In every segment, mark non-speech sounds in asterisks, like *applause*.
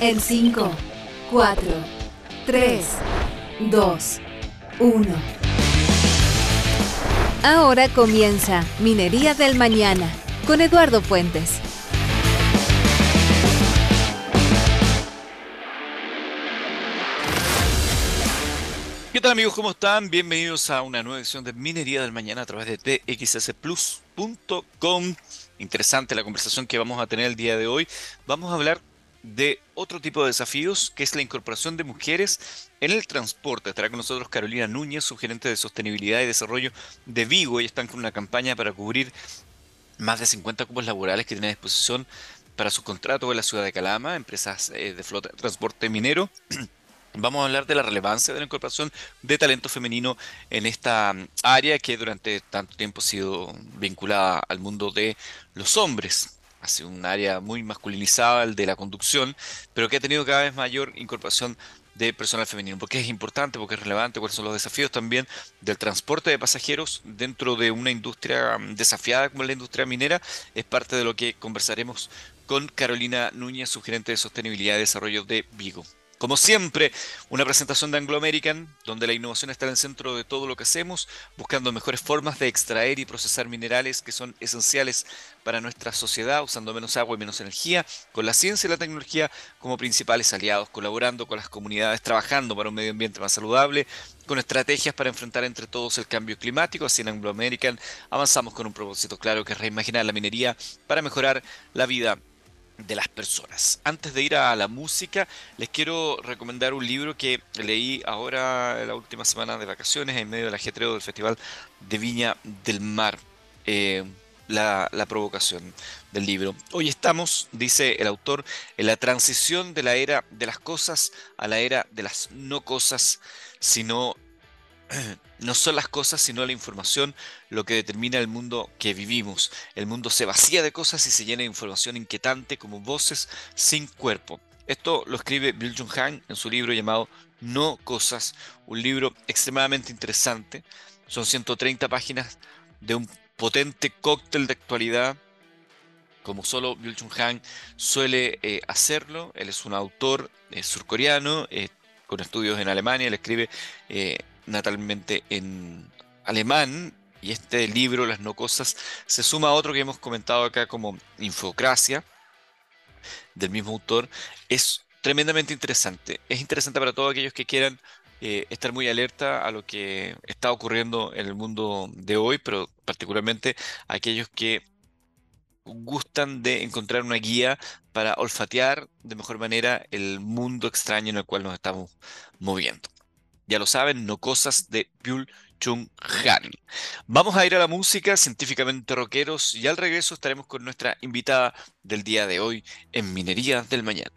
En 5, 4, 3, 2, 1. Ahora comienza Minería del Mañana con Eduardo Fuentes. ¿Qué tal amigos? ¿Cómo están? Bienvenidos a una nueva edición de Minería del Mañana a través de txsplus.com. Interesante la conversación que vamos a tener el día de hoy. Vamos a hablar de otro tipo de desafíos, que es la incorporación de mujeres en el transporte. Estará con nosotros Carolina Núñez, subgerente de sostenibilidad y desarrollo de Vigo. y están con una campaña para cubrir más de 50 cupos laborales que tienen a disposición para su contrato en la ciudad de Calama, empresas eh, de flota de transporte minero. *clears throat* Vamos a hablar de la relevancia de la incorporación de talento femenino en esta mm, área que durante tanto tiempo ha sido vinculada al mundo de los hombres. Ha sido un área muy masculinizada, el de la conducción, pero que ha tenido cada vez mayor incorporación de personal femenino. porque es importante? porque es relevante? ¿Cuáles son los desafíos también del transporte de pasajeros dentro de una industria mm, desafiada como la industria minera? Es parte de lo que conversaremos con Carolina Núñez, su gerente de sostenibilidad y desarrollo de Vigo. Como siempre, una presentación de Anglo American, donde la innovación está en el centro de todo lo que hacemos, buscando mejores formas de extraer y procesar minerales que son esenciales para nuestra sociedad, usando menos agua y menos energía, con la ciencia y la tecnología como principales aliados, colaborando con las comunidades, trabajando para un medio ambiente más saludable, con estrategias para enfrentar entre todos el cambio climático. Así en Anglo American avanzamos con un propósito claro que es reimaginar la minería para mejorar la vida de las personas. Antes de ir a la música, les quiero recomendar un libro que leí ahora la última semana de vacaciones en medio del ajetreo del Festival de Viña del Mar. Eh, la, la, provocación del libro. Hoy estamos, dice el autor, en la transición de la era de las cosas a la era de las no cosas, sino *clears throat* no son las cosas, sino la información lo que determina el mundo que vivimos. El mundo se vacía de cosas y se llena de información inquietante como voces sin cuerpo. Esto lo escribe Bill Jung Han en su libro llamado No Cosas, un libro extremadamente interesante. Son 130 páginas de un potente cóctel de actualidad, como solo Bill Jung Han suele eh, hacerlo. Él es un autor eh, surcoreano eh, con estudios en Alemania. Él escribe natalmente en alemán. Y este libro, Las No Cosas, se suma a otro que hemos comentado acá como Infocracia, del mismo autor. Es tremendamente interesante. Es interesante para todos aquellos que quieran eh, estar muy alerta a lo que está ocurriendo en el mundo de hoy, pero particularmente aquellos que gustan de encontrar una guía para olfatear de mejor manera el mundo extraño en el cual nos estamos moviendo. Ya lo saben, no cosas de Byul Chung Han. Vamos a ir a la música científicamente rockeros y al regreso estaremos con nuestra invitada del día de hoy en Minería del Mañana.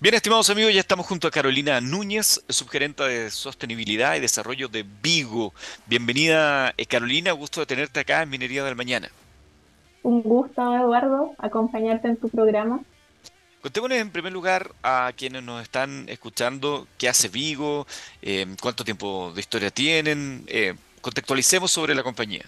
Bien, estimados amigos, ya estamos junto a Carolina Núñez, subgerenta de Sostenibilidad y Desarrollo de Vigo. Bienvenida, eh, Carolina, gusto de tenerte acá en Minería del Mañana. Un gusto, Eduardo, acompañarte en tu programa. Contémonos en primer lugar a quienes nos están escuchando qué hace Vigo, eh, cuánto tiempo de historia tienen, eh, contextualicemos sobre la compañía.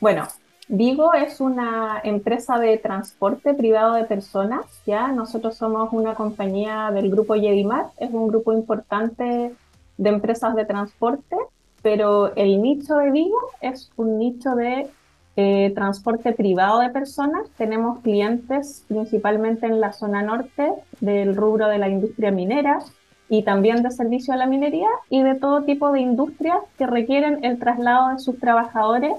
Bueno, Vigo es una empresa de transporte privado de personas, ¿ya? Nosotros somos una compañía del grupo Yedimar, es un grupo importante de empresas de transporte, pero el nicho de Vigo es un nicho de eh, transporte privado de personas. Tenemos clientes principalmente en la zona norte del rubro de la industria minera y también de servicio a la minería y de todo tipo de industrias que requieren el traslado de sus trabajadores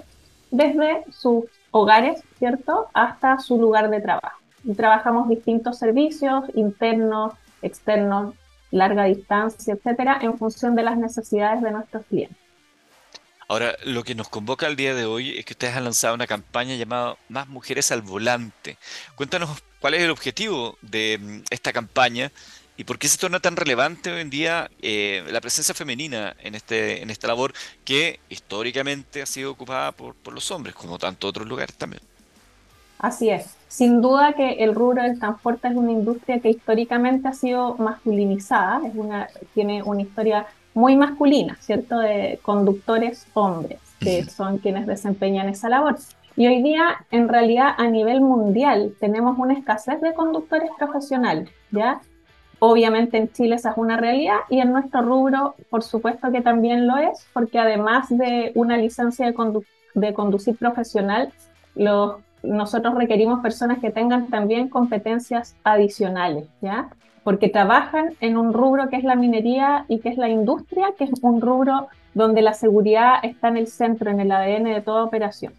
desde sus hogares, ¿cierto?, hasta su lugar de trabajo. Y trabajamos distintos servicios internos, externos, larga distancia, etcétera, en función de las necesidades de nuestros clientes. Ahora, lo que nos convoca el día de hoy es que ustedes han lanzado una campaña llamada Más Mujeres al Volante. Cuéntanos cuál es el objetivo de mm, esta campaña y por qué se torna tan relevante hoy en día eh, la presencia femenina en, este, en esta labor que históricamente ha sido ocupada por, por los hombres, como tantos otros lugares también. Así es. Sin duda que el rubro del transporte es una industria que históricamente ha sido masculinizada, es una, tiene una historia muy masculina, ¿cierto? De conductores hombres, que son quienes desempeñan esa labor. Y hoy día, en realidad, a nivel mundial, tenemos una escasez de conductores profesionales, ¿ya? Obviamente en Chile esa es una realidad y en nuestro rubro, por supuesto que también lo es, porque además de una licencia de, de conducir profesional, los, nosotros requerimos personas que tengan también competencias adicionales, ¿ya? Porque trabajan en un rubro que es la minería y que es la industria, que es un rubro donde la seguridad está en el centro, en el ADN de toda operación.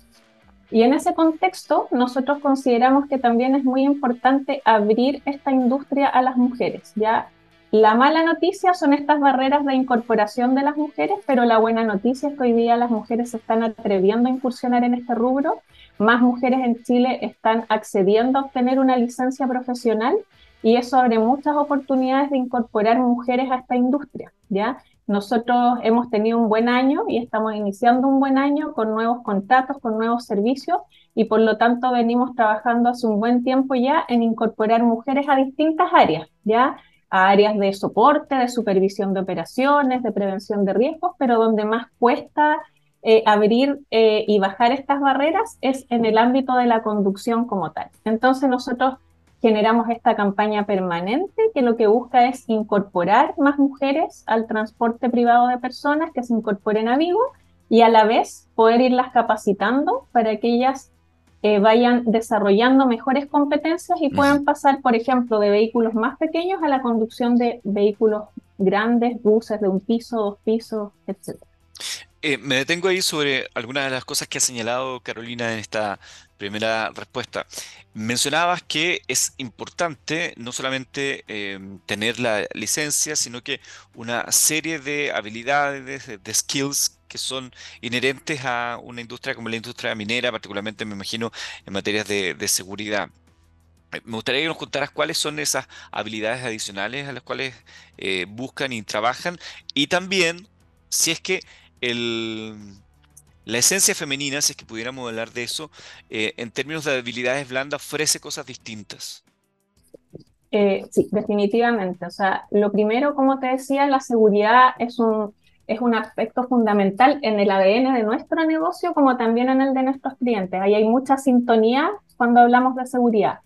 Y en ese contexto, nosotros consideramos que también es muy importante abrir esta industria a las mujeres. Ya la mala noticia son estas barreras de incorporación de las mujeres, pero la buena noticia es que hoy día las mujeres se están atreviendo a incursionar en este rubro. Más mujeres en Chile están accediendo a obtener una licencia profesional y eso abre muchas oportunidades de incorporar mujeres a esta industria, ¿ya? Nosotros hemos tenido un buen año y estamos iniciando un buen año con nuevos contratos, con nuevos servicios y por lo tanto venimos trabajando hace un buen tiempo ya en incorporar mujeres a distintas áreas, ya a áreas de soporte, de supervisión de operaciones, de prevención de riesgos, pero donde más cuesta eh, abrir eh, y bajar estas barreras es en el ámbito de la conducción como tal. Entonces nosotros generamos esta campaña permanente que lo que busca es incorporar más mujeres al transporte privado de personas que se incorporen a Vigo y a la vez poder irlas capacitando para que ellas eh, vayan desarrollando mejores competencias y puedan pasar, por ejemplo, de vehículos más pequeños a la conducción de vehículos grandes, buses de un piso, dos pisos, etc. Eh, me detengo ahí sobre algunas de las cosas que ha señalado Carolina en esta primera respuesta. Mencionabas que es importante no solamente em, tener la licencia, sino que una serie de habilidades, de, skills que son inherentes a una industria como la industria minera, particularmente me imagino en materias de, seguridad. Eh, me gustaría que nos contaras cuáles son esas habilidades adicionales a las cuales eh, buscan y trabajan y también si es que el, la esencia femenina, si es que pudiéramos hablar de eso, eh, en términos de habilidades blandas, ofrece cosas distintas. Eh, sí, definitivamente. O sea, lo primero, como te decía, la seguridad es un, es un aspecto fundamental en el ADN de nuestro negocio como también en el de nuestros clientes. Ahí hay mucha sintonía cuando hablamos de seguridad.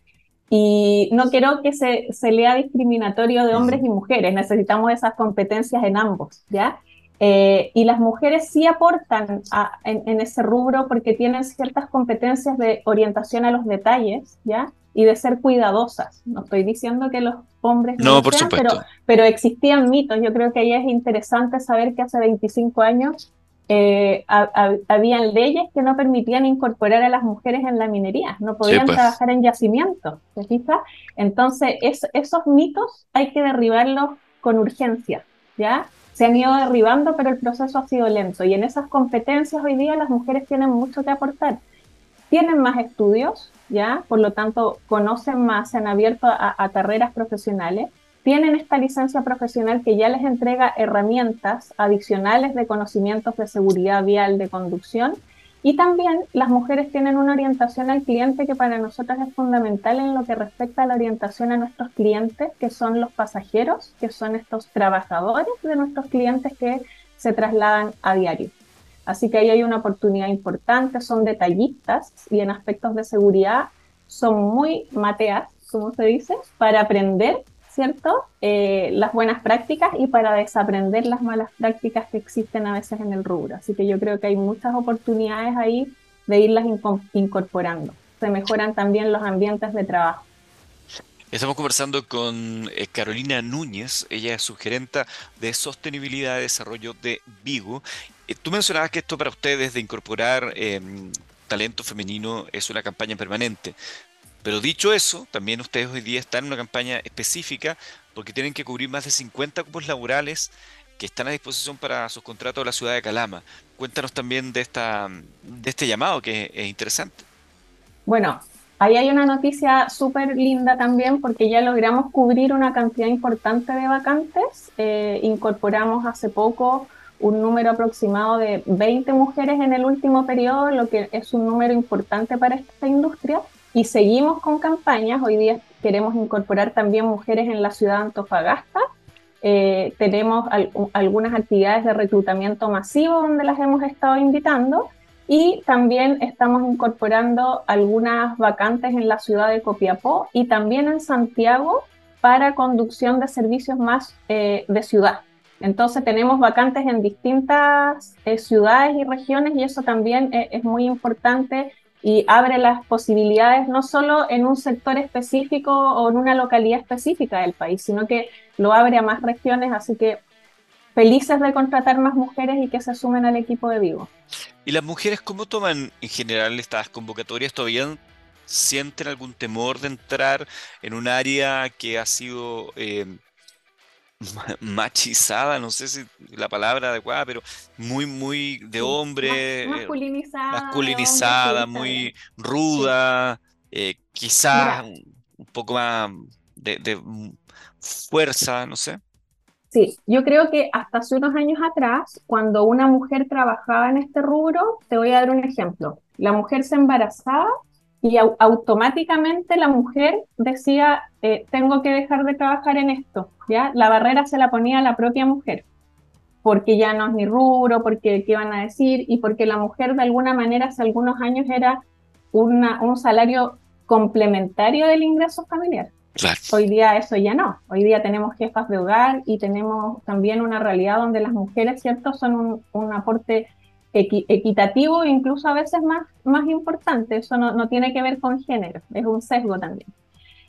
Y no quiero que se, se lea discriminatorio de hombres y mujeres, necesitamos esas competencias en ambos, ¿ya? Eh, y las mujeres sí aportan en, ese rubro porque tienen ciertas competencias de orientación a los detalles, ¿ya? Y de ser cuidadosas. No estoy diciendo que los hombres no, por supuesto. Pero, pero, existían mitos. Yo creo que ahí es interesante saber que hace 25 años eh, habían leyes que no permitían incorporar a las mujeres en la minería. No podían pues. trabajar en yacimientos, ¿se fija? Entonces, esos mitos hay que derribarlos con urgencia, ¿ya? se han ido derribando, pero el proceso ha sido lento. Y en esas competencias hoy día las mujeres tienen mucho que aportar. Tienen más estudios, ¿ya? Por lo tanto, conocen más, se han abierto a, a carreras profesionales. Tienen esta licencia profesional que ya les entrega herramientas adicionales de conocimientos de seguridad vial de conducción y también las mujeres tienen una orientación al cliente que para nosotros es fundamental en lo que respecta a la orientación a nuestros clientes, que son los pasajeros, que son estos trabajadores de nuestros clientes que se trasladan a diario. Así que ahí hay una oportunidad importante, son detallistas y en aspectos de seguridad son muy mateas, como se dice, para aprender ¿cierto? Eh, las buenas prácticas y para desaprender las malas prácticas que existen a veces en el rubro. Así que yo creo que hay muchas oportunidades ahí de irlas incorporando. Se mejoran también los ambientes de trabajo. Estamos conversando con eh, Carolina Núñez, ella es sugerenta de sostenibilidad y desarrollo de Vigo. Eh, tú mencionabas que esto para ustedes de incorporar em, talento femenino es una campaña permanente. Pero dicho eso, también ustedes hoy día están en una campaña específica porque tienen que cubrir más de 50 cupos laborales que están a disposición para sus contratos de la ciudad de Calama. Cuéntanos también de, esta, de este llamado que es interesante. Bueno, ahí hay una noticia súper linda también porque ya logramos cubrir una cantidad importante de vacantes. Eh, incorporamos hace poco un número aproximado de 20 mujeres en el último periodo, lo que es un número importante para esta industria. Y seguimos con campañas. Hoy día queremos incorporar también mujeres en la ciudad de Antofagasta. Eh, tenemos algunas actividades de reclutamiento masivo donde las hemos estado invitando Y también estamos incorporando algunas vacantes en la ciudad de Copiapó y también en Santiago para conducción de servicios más eh, de ciudad. Entonces tenemos vacantes en distintas eh, ciudades y regiones y eso también es muy importante y abre las posibilidades no solo en un sector específico o en una localidad específica del país, sino que lo abre a más regiones, así que felices de contratar más mujeres y que se sumen al equipo de Vivo. ¿Y las mujeres cómo toman en general estas convocatorias? ¿Todavía sienten algún temor de entrar en un área que ha sido eh, machizada, no sé si la palabra adecuada, pero muy, muy de hombre, eh, masculinizada, masculinizada muy ruda, eh, quizás un poco más de fuerza, no sé. Sí, yo creo que hasta hace unos años atrás, cuando una mujer trabajaba en este rubro, te voy a dar un ejemplo. La mujer se embarazaba y automáticamente la mujer decía, eh, tengo que dejar de trabajar en esto, ¿ya? La barrera se la ponía a la propia mujer, porque ya no es mi rubro, porque qué van a decir, y porque la mujer de alguna manera hace algunos años era una, un salario complementario del ingreso familiar. Hoy día eso ya no. Hoy día tenemos jefas de hogar y tenemos también una realidad donde las mujeres, ¿cierto?, son un, aporte equitativo e incluso a veces más, más importante. Eso no, tiene que ver con género, es un sesgo también.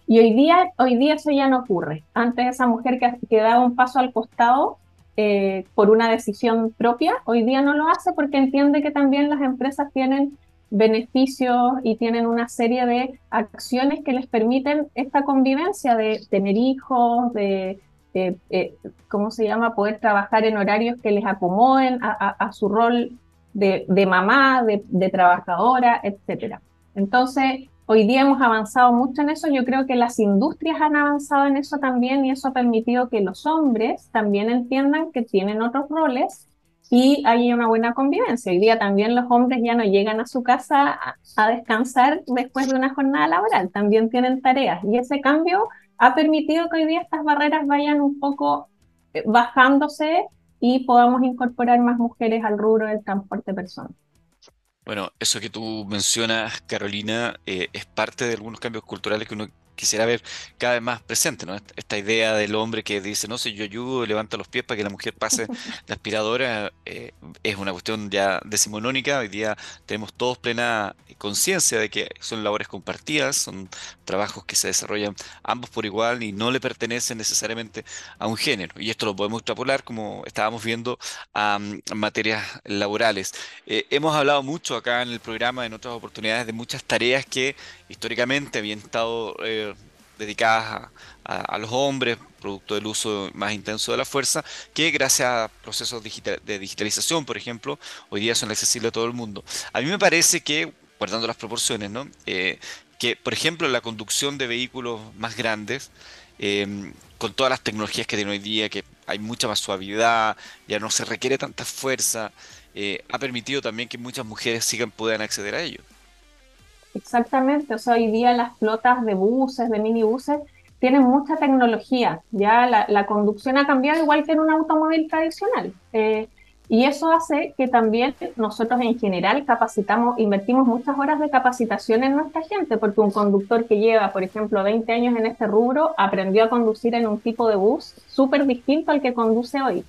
Y hoy día, hoy día eso ya no ocurre. Antes esa mujer que, que daba un paso al costado eh, por una decisión propia, hoy día no lo hace porque entiende que también las empresas tienen beneficios y tienen una serie de acciones que les permiten esta convivencia de tener hijos, de, eh, ¿cómo se llama?, poder trabajar en horarios que les acomoden a, su rol de, mamá, de, trabajadora, etc. Entonces, hoy día hemos avanzado mucho en eso, yo creo que las industrias han avanzado en eso también y eso ha permitido que los hombres también entiendan que tienen otros roles y hay una buena convivencia. Hoy día también los hombres ya no llegan a su casa a, descansar después de una jornada laboral, también tienen tareas y ese cambio ha permitido que hoy día estas barreras vayan un poco eh, bajándose y podamos incorporar más mujeres al rubro del transporte personal. Bueno, eso que tú mencionas, Carolina, eh, es parte de algunos cambios culturales que uno quisiera ver cada vez más presente, ¿no? Esta idea del hombre que dice, no sé, yo ayudo, levanta los pies para que la mujer pase *laughs* la aspiradora, eh, es una cuestión ya decimonónica. Hoy día tenemos todos plena conciencia de que son labores compartidas, son trabajos que se desarrollan ambos por igual y no le pertenecen necesariamente a un género. Y esto lo podemos extrapolar, como estábamos viendo, a, materias laborales. Eh, hemos hablado mucho acá en el programa, en otras oportunidades, de muchas tareas que históricamente habían estado eh, dedicadas a, los hombres, producto del uso más intenso de la fuerza, que gracias a procesos de digitalización, por ejemplo, hoy día son accesibles a todo el mundo. A mí me parece que, guardando las proporciones, ¿no? Eh, que, por ejemplo, la conducción de vehículos más grandes, eh, con todas las tecnologías que tiene hoy día, que hay mucha más suavidad, ya no se requiere tanta fuerza, ha permitido también que muchas mujeres sigan puedan acceder a ello. Exactamente, o sea, hoy día las flotas de buses, de minibuses, tienen mucha tecnología, ya la, conducción ha cambiado igual que en un automóvil tradicional. Eh, y eso hace que también nosotros en general capacitamos, invertimos muchas horas de capacitación en nuestra gente, porque un conductor que lleva, por ejemplo, 20 años en este rubro, aprendió a conducir en un tipo de bus súper distinto al que conduce hoy.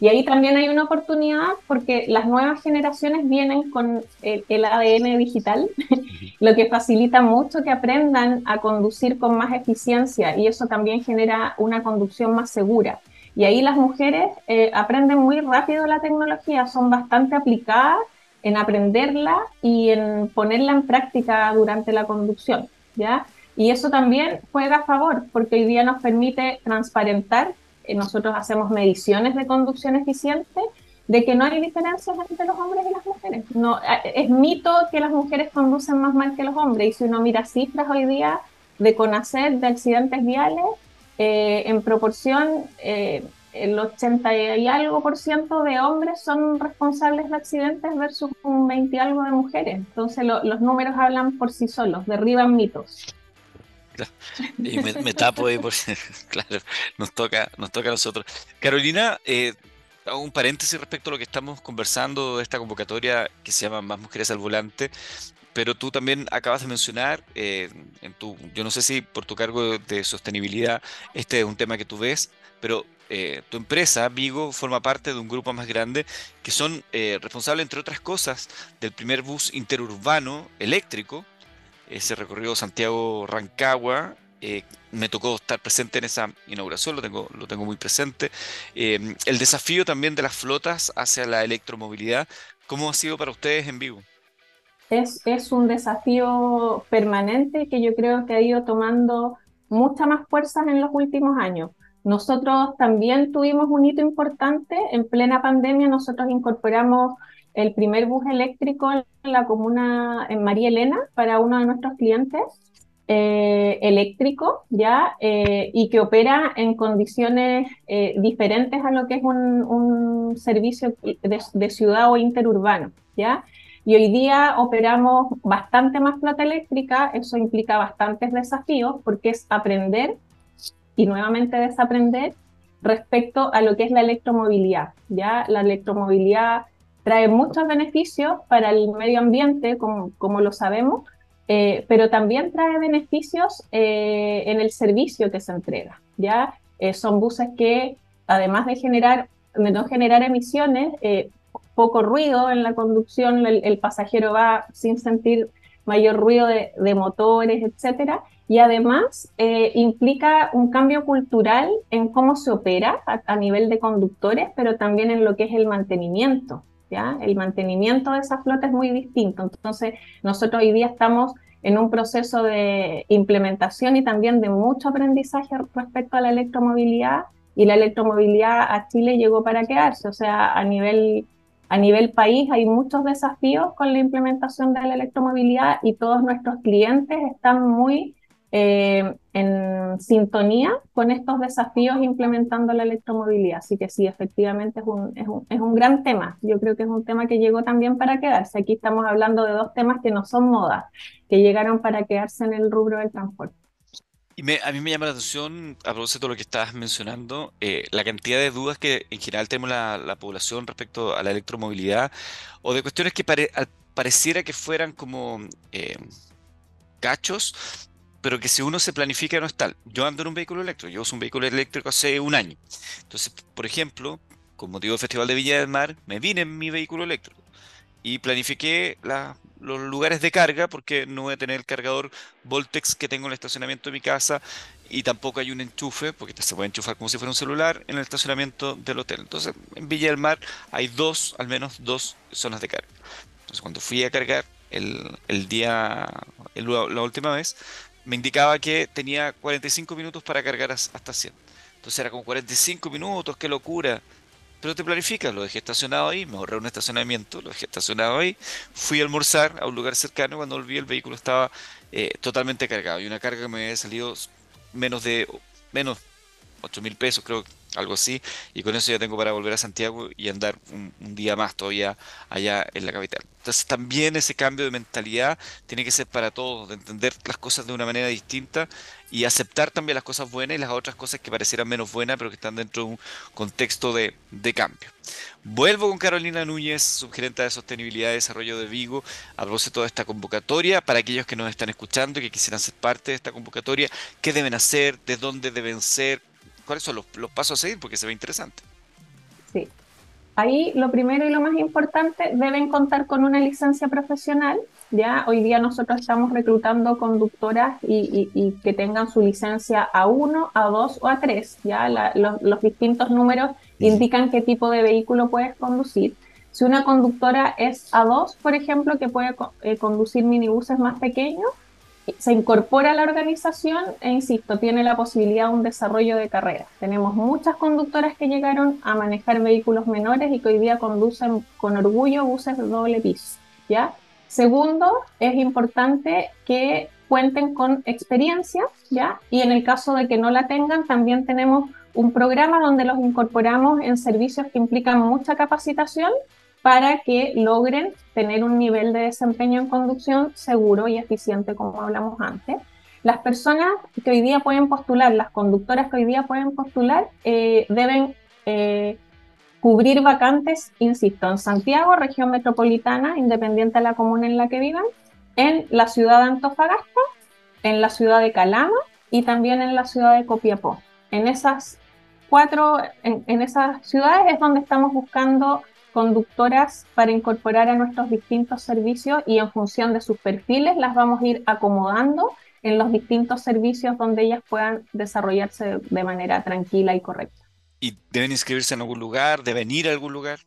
Y ahí también hay una oportunidad porque las nuevas generaciones vienen con el, ADN digital, *laughs* lo que facilita mucho que aprendan a conducir con más eficiencia y eso también genera una conducción más segura. Y ahí las mujeres eh, aprenden muy rápido la tecnología, son bastante aplicadas en aprenderla y en ponerla en práctica durante la conducción, ¿ya? Y eso también juega a favor porque hoy día nos permite transparentar nosotros hacemos mediciones de conducción eficiente, de que no hay diferencias entre los hombres y las mujeres. No, eh, es mito que las mujeres conducen más mal que los hombres, y si uno mira cifras hoy día de conocer de accidentes viales, eh, en proporción, el 80 y algo por ciento de hombres son responsables de accidentes versus un 20 y algo de mujeres. Entonces los números hablan por sí solos, derriban mitos. Y me, tapo ahí porque, *laughs* claro, nos toca, nos toca a nosotros. Carolina, eh, un paréntesis respecto a lo que estamos conversando de esta convocatoria que se llama Más Mujeres al Volante, pero tú también acabas de mencionar, eh, en tu, yo no sé si por tu cargo de sostenibilidad este es un tema que tú ves, pero eh, tu empresa, Vigo, forma parte de un grupo más grande que son eh, responsables, entre otras cosas, del primer bus interurbano eléctrico, ese recorrido Santiago-Rancagua, eh, me tocó estar presente en esa inauguración, lo tengo, lo tengo muy presente. Eh, el desafío también de las flotas hacia la electromovilidad, ¿cómo ha sido para ustedes en vivo? Es, es un desafío permanente que yo creo que ha ido tomando mucha más fuerza en los últimos años. Nosotros también tuvimos un hito importante. En plena pandemia nosotros incorporamos el primer bus eléctrico en la comuna, en María Elena, para uno de nuestros clientes eh, eléctrico, ¿ya? Eh, y que opera en condiciones eh, diferentes a lo que es un, servicio de, ciudad o interurbano, ¿ya? Y hoy día operamos bastante más flota eléctrica, eso implica bastantes desafíos porque es aprender y nuevamente desaprender respecto a lo que es la electromovilidad, ¿ya? La electromovilidad trae muchos beneficios para el medio ambiente, como, como lo sabemos, eh, pero también trae beneficios eh, en el servicio que se entrega. ¿ya? Eh, son buses que, además de, generar, de no generar emisiones, poco ruido en la conducción, el, pasajero va sin sentir mayor ruido de, motores, etcétera, y además implica un cambio cultural en cómo se opera a, nivel de conductores, pero también en lo que es el mantenimiento. ¿Ya? El mantenimiento de esa flota es muy distinto. Entonces, nosotros hoy día estamos en un proceso de implementación y también de mucho aprendizaje respecto a la electromovilidad y la electromovilidad a Chile llegó para quedarse, o sea, a nivel, a nivel país hay muchos desafíos con la implementación de la electromovilidad y todos nuestros clientes están muy eh, en sintonía con estos desafíos implementando la electromovilidad. Así que sí, efectivamente es un, es, un, es un, gran tema. Yo creo que es un tema que llegó también para quedarse. Aquí estamos hablando de dos temas que no son modas, que llegaron para quedarse en el rubro del transporte. Y a mí me llama la atención, a propósito de lo que estabas mencionando, eh, la cantidad de dudas que en general tenemos la, la población respecto a la electromovilidad o de cuestiones que pareciera que fueran como eh, cachos pero que si uno se planifica no está. Yo ando en un vehículo eléctrico, yo uso un vehículo eléctrico hace un año. Entonces, por ejemplo, con motivo del Festival de Villa del Mar, me vine en mi vehículo eléctrico y planifiqué los lugares de carga porque no voy a tener el cargador Voltex que tengo en el estacionamiento de mi casa y tampoco hay un enchufe, porque se puede enchufar como si fuera un celular en el estacionamiento del hotel. Entonces, en Villa del Mar hay dos, al menos dos zonas de carga. Entonces, cuando fui a cargar el, el día, la última vez, me indicaba que tenía 45 minutos para cargar hasta 100. Entonces era como 45 minutos, qué locura. Pero te planificas, lo dejé estacionado ahí, me ahorré un estacionamiento, lo dejé estacionado ahí, fui a almorzar a un lugar cercano, cuando volví el vehículo estaba eh, totalmente cargado y una carga que me había salido menos de menos 8 mil pesos, creo algo así, y con eso ya tengo para volver a Santiago y andar un, día más todavía allá en la capital. Entonces también ese cambio de mentalidad tiene que ser para todos, de entender las cosas de una manera distinta y aceptar también las cosas buenas y las otras cosas que parecieran menos buenas, pero que están dentro de un contexto de, de cambio. Vuelvo con Carolina Núñez, subgerente de Sostenibilidad y Desarrollo de Vigo, a propósito de esta convocatoria. Para aquellos que nos están escuchando y que quisieran ser parte de esta convocatoria, ¿qué deben hacer? ¿De dónde deben ser? ¿Cuáles son los, pasos a seguir? Porque se ve interesante. Sí. Ahí lo primero y lo más importante, deben contar con una licencia profesional. Ya hoy día nosotros estamos reclutando conductoras y, que tengan su licencia A1, A2 o A3. Ya los, distintos números indican qué tipo de vehículo puedes conducir. Si una conductora es A2, por ejemplo, que puede eh, conducir minibuses más pequeños, se incorpora a la organización e, insisto, tiene la posibilidad de un desarrollo de carrera. Tenemos muchas conductoras que llegaron a manejar vehículos menores y que hoy día conducen con orgullo buses de doble piso. ¿ya? Segundo, es importante que cuenten con experiencia, ¿ya? Y en el caso de que no la tengan, también tenemos un programa donde los incorporamos en servicios que implican mucha capacitación para que logren tener un nivel de desempeño en conducción seguro y eficiente, como hablamos antes. Las personas que hoy día pueden postular, las conductoras que hoy día pueden postular, eh, deben eh, cubrir vacantes, insisto, en Santiago, región metropolitana, independiente de la comuna en la que vivan, en la ciudad de Antofagasta, en la ciudad de Calama y también en la ciudad de Copiapó. En esas cuatro, en, esas ciudades es donde estamos buscando conductoras para incorporar a nuestros distintos servicios y en función de sus perfiles las vamos a ir acomodando en los distintos servicios donde ellas puedan desarrollarse de manera tranquila y correcta. ¿Y deben inscribirse en algún lugar? ¿Deben ir a algún lugar?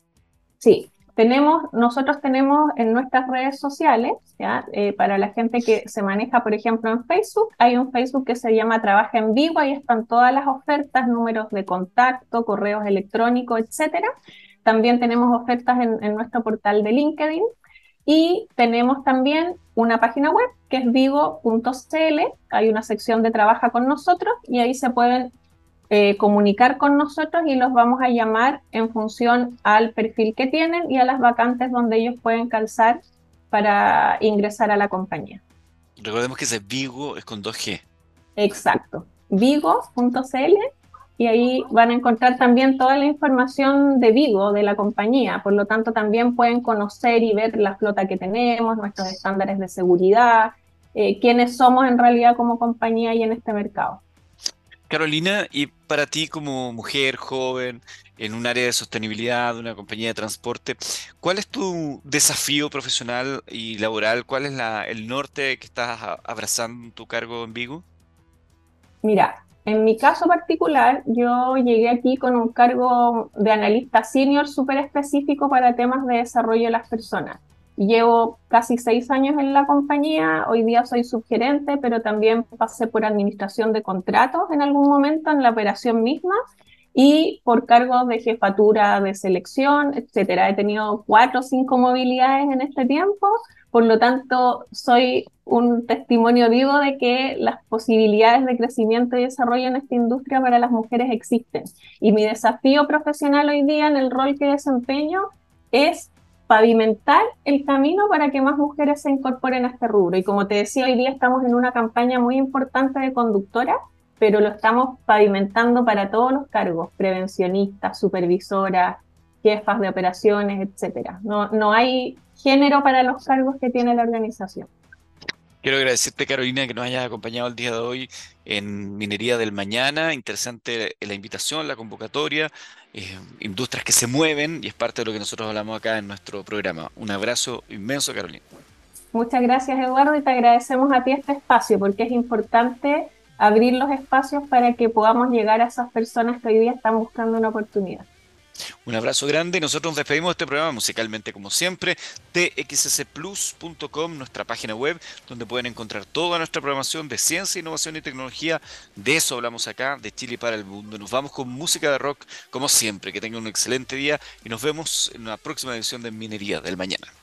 Sí, tenemos, nosotros tenemos en nuestras redes sociales, ¿ya? Eh, para la gente que se maneja, por ejemplo, en Facebook, hay un Facebook que se llama Trabaja en Vivo, ahí están todas las ofertas, números de contacto, correos electrónicos, etcétera. También tenemos ofertas en, en nuestro portal de LinkedIn y tenemos también una página web que es vivo.cl, hay una sección de Trabaja con nosotros y ahí se pueden eh, comunicar con nosotros y los vamos a llamar en función al perfil que tienen y a las vacantes donde ellos pueden calzar para ingresar a la compañía. Recordemos que ese Vigo es con 2G. Exacto, vigo.cl y ahí van a encontrar también toda la información de Vigo, de la compañía. Por lo tanto, también pueden conocer y ver la flota que tenemos, nuestros estándares de seguridad, eh, quiénes somos en realidad como compañía y en este mercado. Carolina, y para ti como mujer joven en un área de sostenibilidad, de una compañía de transporte, ¿cuál es tu desafío profesional y laboral? ¿Cuál es el norte que estás abrazando en tu cargo en Vigo? Mira, en mi caso particular, yo llegué aquí con un cargo de analista senior súper específico para temas de desarrollo de las personas. Llevo casi seis años en la compañía, hoy día soy subgerente, pero también pasé por administración de contratos en algún momento en la operación misma y por cargos de jefatura de selección, etcétera. He tenido cuatro o cinco movilidades en este tiempo, por lo tanto soy un testimonio vivo de que las posibilidades de crecimiento y desarrollo en esta industria para las mujeres existen. Y mi desafío profesional hoy día en el rol que desempeño es pavimentar el camino para que más mujeres se incorporen a este rubro. Y como te decía, hoy día estamos en una campaña muy importante de conductora, pero lo estamos pavimentando para todos los cargos, prevencionistas, supervisoras, jefas de operaciones, etcétera. No, no hay género para los cargos que tiene la organización. Quiero agradecerte, Carolina, que nos hayas acompañado el día de hoy en Minería del Mañana. Interesante la invitación, la convocatoria, eh, industrias que se mueven y es parte de lo que nosotros hablamos acá en nuestro programa. Un abrazo inmenso, Carolina. Muchas gracias, Eduardo, y te agradecemos a ti este espacio porque es importante abrir los espacios para que podamos llegar a esas personas que hoy día están buscando una oportunidad. Un abrazo grande. Nosotros nos despedimos de este programa musicalmente, como siempre, txsplus.com, nuestra página web, donde pueden encontrar toda nuestra programación de ciencia, innovación y tecnología. De eso hablamos acá, de Chile para el mundo. Nos vamos con música de rock, como siempre. Que tengan un excelente día y nos vemos en una próxima edición de Minería del Mañana.